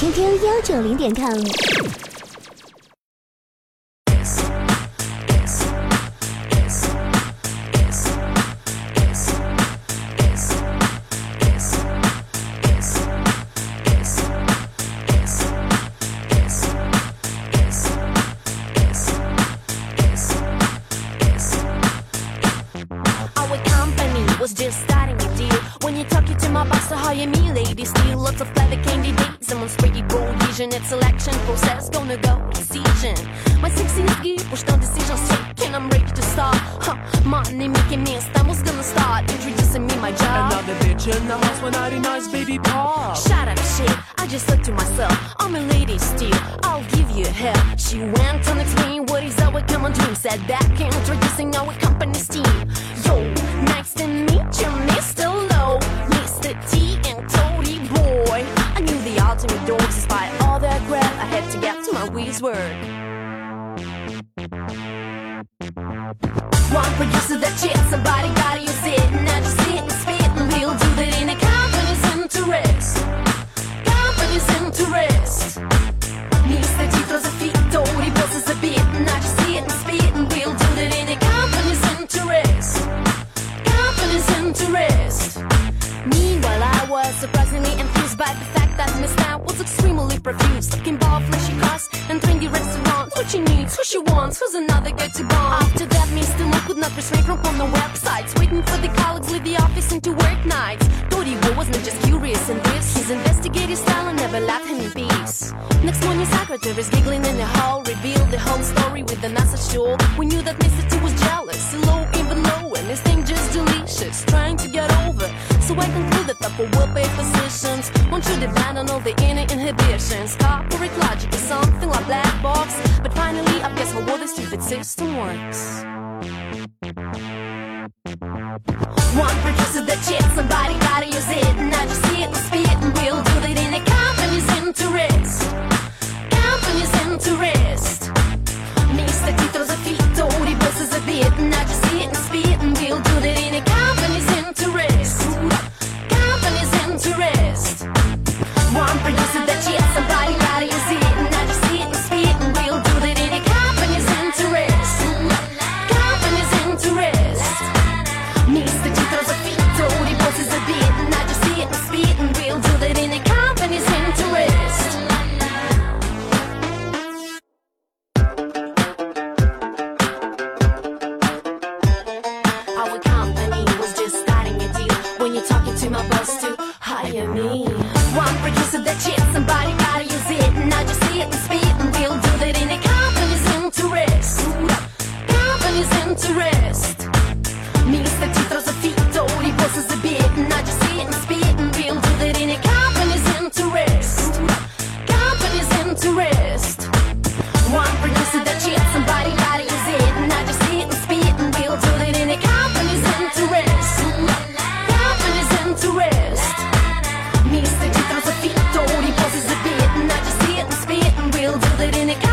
QQ 幺九零点 com。 Our company was just starting a deal. When you talk it to my boss to hire me, ladies, still lots of clever candidates. Someone's pretty bold vision, it's selection process, gonna go decision. My sexy good, push no decisions taken, I'm ready to start. Huh, money making me, a estamos gonna start introducing me my job. Another bitch in the house when I nice baby pop. Shut up, shit. I just thought to myself, I'm a lady still. I'll give you hell. She went on explain what is our common dream. Said back introducing our company's team. Despite all that crap. I had to get to my whiz word. One producer that shit, somebody extremely profuse. Looking ball, flashy cars, and trendy restaurants. What she needs, who she wants, who's another girl to bond. After that, Mr. Mo could not refrain from the websites, waiting for the colleagues leave the office into work nights. Dory Boy wasn't just curious in this, his investigative style and never left him in peace. Next morning, secretaries giggling in the hall revealed the whole story with the message to all. We knew that Mr. T was jealous, low even low, and his thing just delicious, trying to. So I concluded that for well-paid positions, you should on all the inner inhibitions. Corporate logic is something like black box, but finally, I guess how well the stupid system works. One producer that shit, somebody gotta use it. chocolate in it.